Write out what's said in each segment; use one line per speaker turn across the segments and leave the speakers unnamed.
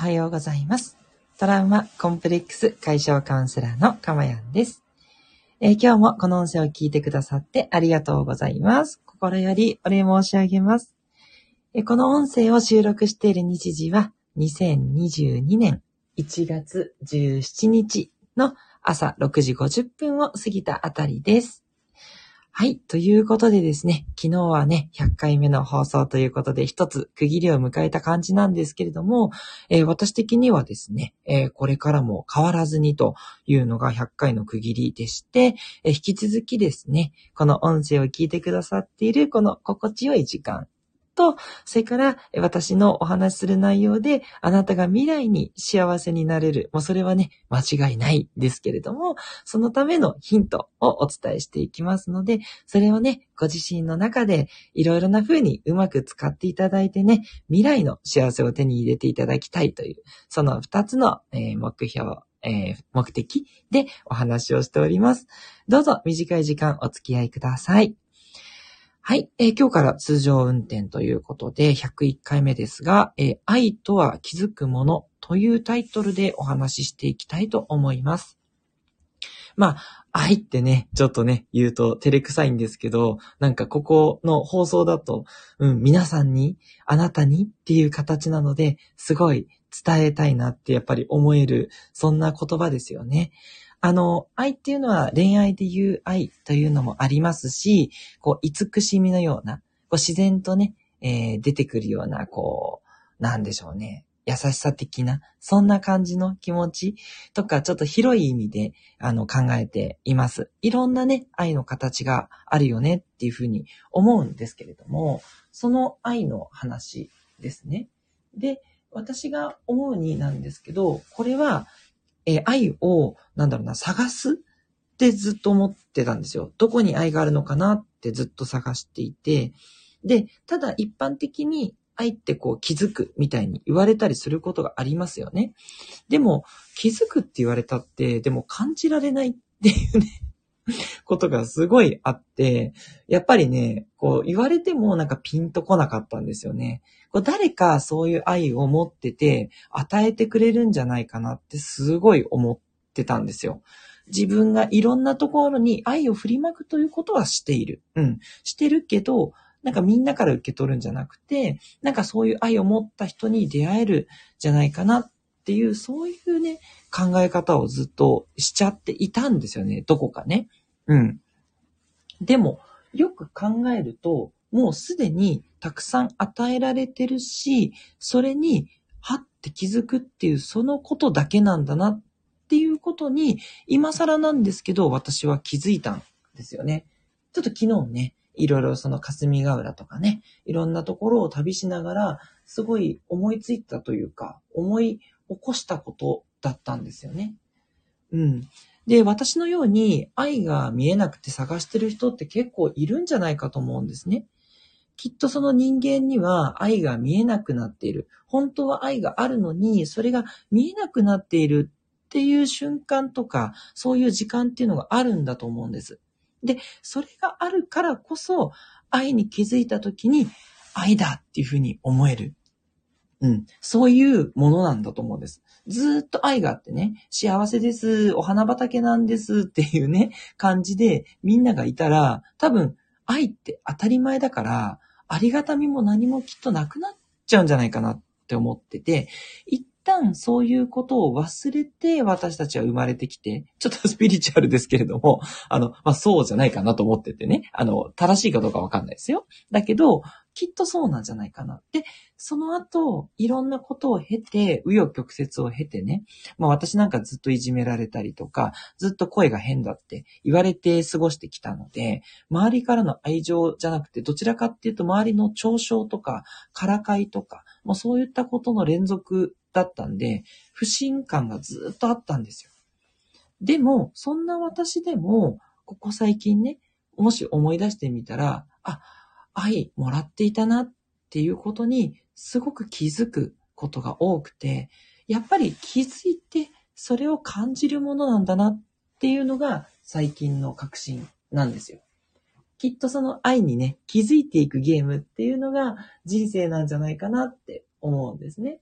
はようございます。トラウマコンプレックス解消カウンセラーのかまやんです、えー、今日もこの音声を聞いてくださってありがとうございます。心よりお礼申し上げます。えー、この音声を収録している日時は2022年1月17日の朝6時50分を過ぎたあたりです。はい。ということでですね、昨日はね、100回目の放送ということで、一つ区切りを迎えた感じなんですけれども、えー、私的にはですね、えー、これからも変わらずにというのが100回の区切りでして、えー、引き続きですね、この音声を聞いてくださっているこの心地よい時間、と、それから私のお話しする内容で、あなたが未来に幸せになれる。もうそれはね、間違いないですけれども、そのためのヒントをお伝えしていきますので、それをね、ご自身の中でいろいろな風にうまく使っていただいてね、未来の幸せを手に入れていただきたいという、その二つの、目標、目的でお話をしております。どうぞ短い時間お付き合いください。はい、えー、今日から通常運転ということで、101回目ですが、えー、愛とは気づくものというタイトルでお話ししていきたいと思います。まあ、愛ってね、ちょっとね、言うと照れくさいんですけど、なんかここの放送だと、うん、皆さんに、あなたにっていう形なので、すごい伝えたいなってやっぱり思える、そんな言葉ですよね。あの、愛っていうのは恋愛で言う愛というのもありますし、こう、慈しみのような、こう自然とね、えー、出てくるような、こう、なんでしょうね。優しさ的な、そんな感じの気持ちとか、ちょっと広い意味で、あの、考えています。いろんなね、愛の形があるよねっていうふうに思うんですけれども、その愛の話ですね。で、私が思うになんですけど、これはえー、愛を、なんだろうな、探すってずっと思ってたんですよ。どこに愛があるのかなってずっと探していて、で、ただ一般的に愛ってこう気づくみたいに言われたりすることがありますよね。でも、気づくって言われたって、でも感じられないっていうね ことがすごいあって、やっぱりね、こう言われてもなんかピンとこなかったんですよね。こう誰かそういう愛を持ってて与えてくれるんじゃないかなってすごい思ってたんですよ。自分がいろんなところに愛を振りまくということはしている。うん。してるけど、なんかみんなから受け取るんじゃなくて、なんかそういう愛を持った人に出会えるじゃないかなっていう、そういうね、考え方をずっとしちゃっていたんですよね。どこかね。うん。でも、よく考えると、もうすでにたくさん与えられてるし、それに、はって気づくっていう、そのことだけなんだなっていうことに、今更なんですけど、私は気づいたんですよね。ちょっと昨日ね、いろいろその霞ヶ浦とかね、いろんなところを旅しながら、すごい思いついたというか、思い起こしたことだったんですよね。うん。で、私のように愛が見えなくて探してる人って結構いるんじゃないかと思うんですね。きっとその人間には愛が見えなくなっている。本当は愛があるのに、それが見えなくなっているっていう瞬間とか、そういう時間っていうのがあるんだと思うんです。で、それがあるからこそ、愛に気づいた時に、愛だっていうふうに思える。うん。そういうものなんだと思うんです。ずっと愛があってね、幸せです、お花畑なんですっていうね、感じでみんながいたら、多分愛って当たり前だから、ありがたみも何もきっとなくなっちゃうんじゃないかなって思ってて、一旦そういうことを忘れて私たちは生まれてきて、ちょっとスピリチュアルですけれども、あの、まあ、そうじゃないかなと思っててね、あの、正しいかどうかわかんないですよ。だけど、きっとそうなんじゃないかな。で、その後、いろんなことを経て、紆余曲折を経てね、まあ私なんかずっといじめられたりとか、ずっと声が変だって言われて過ごしてきたので、周りからの愛情じゃなくて、どちらかっていうと周りの嘲笑とか、からかいとか、もうそういったことの連続だったんで、不信感がずっとあったんですよ。でも、そんな私でも、ここ最近ね、もし思い出してみたら、あ、愛もらっていたなっていうことにすごく気づくことが多くて、やっぱり気づいてそれを感じるものなんだなっていうのが最近の確信なんですよ。きっとその愛にね、気づいていくゲームっていうのが人生なんじゃないかなって思うんですね。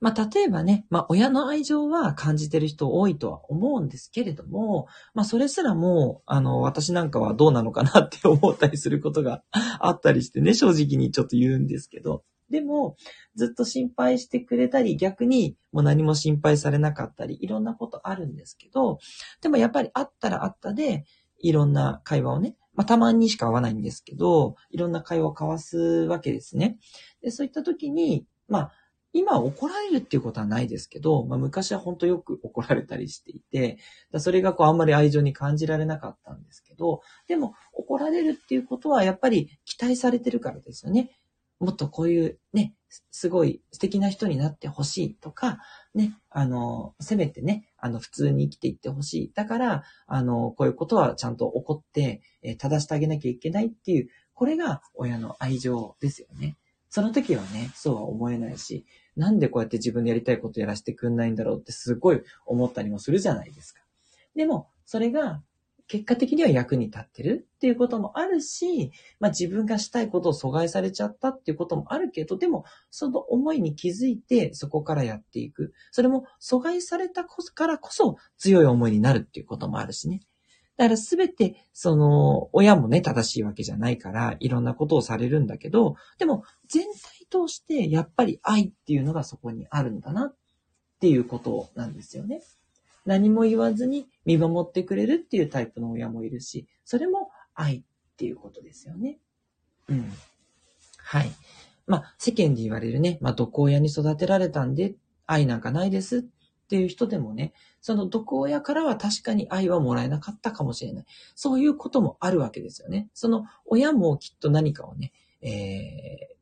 まあ、例えばね、まあ、親の愛情は感じてる人多いとは思うんですけれども、まあ、それすらも、あの、私なんかはどうなのかなって思ったりすることが あったりしてね、正直にちょっと言うんですけど、でも、ずっと心配してくれたり、逆にもう何も心配されなかったり、いろんなことあるんですけど、でもやっぱりあったらあったで、いろんな会話をね、まあ、たまにしか会わないんですけど、いろんな会話を交わすわけですね。で、そういった時に、まあ、今怒られるっていうことはないですけど、まあ、昔は本当よく怒られたりしていて、それがこうあんまり愛情に感じられなかったんですけど、でも怒られるっていうことはやっぱり期待されてるからですよね。もっとこういうね、すごい素敵な人になってほしいとか、ね、あの、せめてね、あの、普通に生きていってほしい。だから、あの、こういうことはちゃんと怒って、正してあげなきゃいけないっていう、これが親の愛情ですよね。その時はね、そうは思えないし、なんでこうやって自分でやりたいことやらせてくんないんだろうってすごい思ったりもするじゃないですか。でも、それが結果的には役に立ってるっていうこともあるし、まあ自分がしたいことを阻害されちゃったっていうこともあるけど、でもその思いに気づいてそこからやっていく。それも阻害されたからこそ強い思いになるっていうこともあるしね。だからすべて、その、親もね、正しいわけじゃないから、いろんなことをされるんだけど、でも全体通してやっぱり愛っていうのがそこにあるんだなっていうことなんですよね。何も言わずに見守ってくれるっていうタイプの親もいるし、それも愛っていうことですよね。うん。はい。まあ、世間で言われるね、まあ、毒親に育てられたんで、愛なんかないですっっていう人でもね、その毒親からは確かに愛はもらえなかったかもしれない。そういうこともあるわけですよね。その親もきっと何かをね、えー、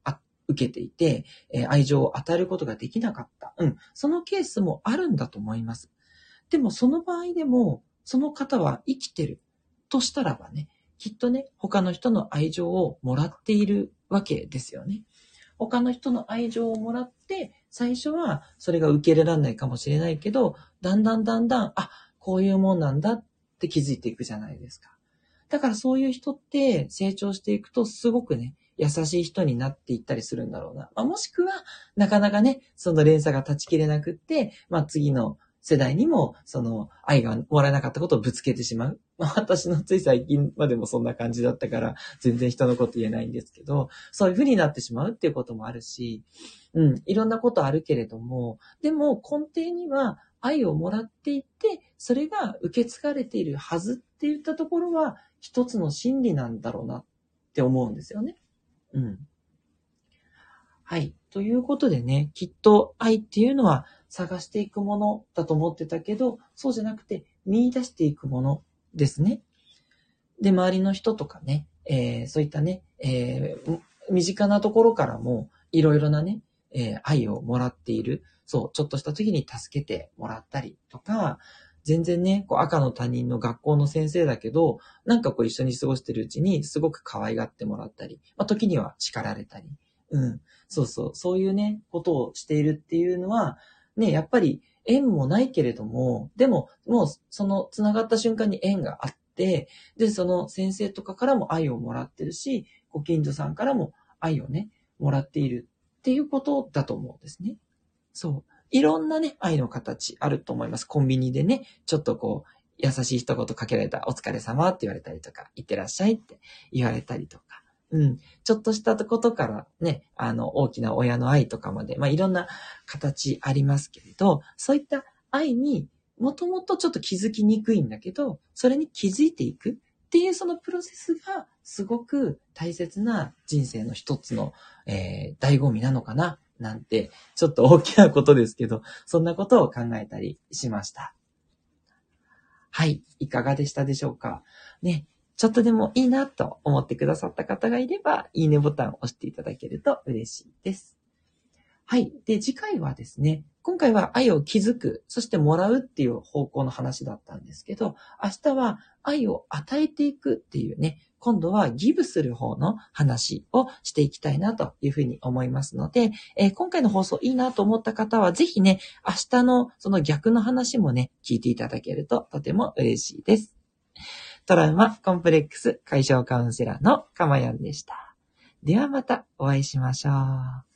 受けていて、えー、愛情を与えることができなかった。うん。そのケースもあるんだと思います。でもその場合でも、その方は生きてるとしたらばね、きっとね、他の人の愛情をもらっているわけですよね。他の人の愛情をもらって、最初はそれが受け入れられないかもしれないけど、だんだんだんだん、あ、こういうもんなんだって気づいていくじゃないですか。だからそういう人って成長していくとすごくね、優しい人になっていったりするんだろうな。まあ、もしくは、なかなかね、その連鎖が断ち切れなくって、まあ、次の世代にも、その、愛がもらえなかったことをぶつけてしまう。まあ、私のつい最近までもそんな感じだったから、全然人のこと言えないんですけど、そういう風になってしまうっていうこともあるし、うん、いろんなことあるけれども、でも根底には愛をもらっていて、それが受け継がれているはずって言ったところは、一つの真理なんだろうなって思うんですよね。うん。はい。ということでね、きっと愛っていうのは探していくものだと思ってたけど、そうじゃなくて見出していくものですね。で、周りの人とかね、えー、そういったね、えー、身近なところからもいろいろなね、えー、愛をもらっている。そう、ちょっとした時に助けてもらったりとか、全然ね、こう赤の他人の学校の先生だけど、なんかこう一緒に過ごしてるうちにすごく可愛がってもらったり、まあ、時には叱られたり、うん。そうそう、そういうね、ことをしているっていうのは、ね、やっぱり縁もないけれども、でも、もうその繋がった瞬間に縁があって、で、その先生とかからも愛をもらってるし、ご近所さんからも愛をね、もらっているっていうことだと思うんですね。そう。いろんなね、愛の形あると思います。コンビニでね、ちょっとこう、優しい一言かけられた、お疲れ様って言われたりとか、いってらっしゃいって言われたりとか、うん。ちょっとしたことからね、あの、大きな親の愛とかまで、まあ、いろんな形ありますけれど、そういった愛にもともとちょっと気づきにくいんだけど、それに気づいていくっていうそのプロセスがすごく大切な人生の一つの、えー、醍醐味なのかななんて、ちょっと大きなことですけど、そんなことを考えたりしました。はい。いかがでしたでしょうか？ね。ちょっとでもいいなと思ってくださった方がいれば、いいねボタンを押していただけると嬉しいです。はい。で、次回はですね、今回は愛を気づく、そしてもらうっていう方向の話だったんですけど、明日は愛を与えていくっていうね、今度はギブする方の話をしていきたいなというふうに思いますので、えー、今回の放送いいなと思った方は、ぜひね、明日のその逆の話もね、聞いていただけるととても嬉しいです。トラウマコンプレックス解消カウンセラーのかまやんでした。ではまたお会いしましょう。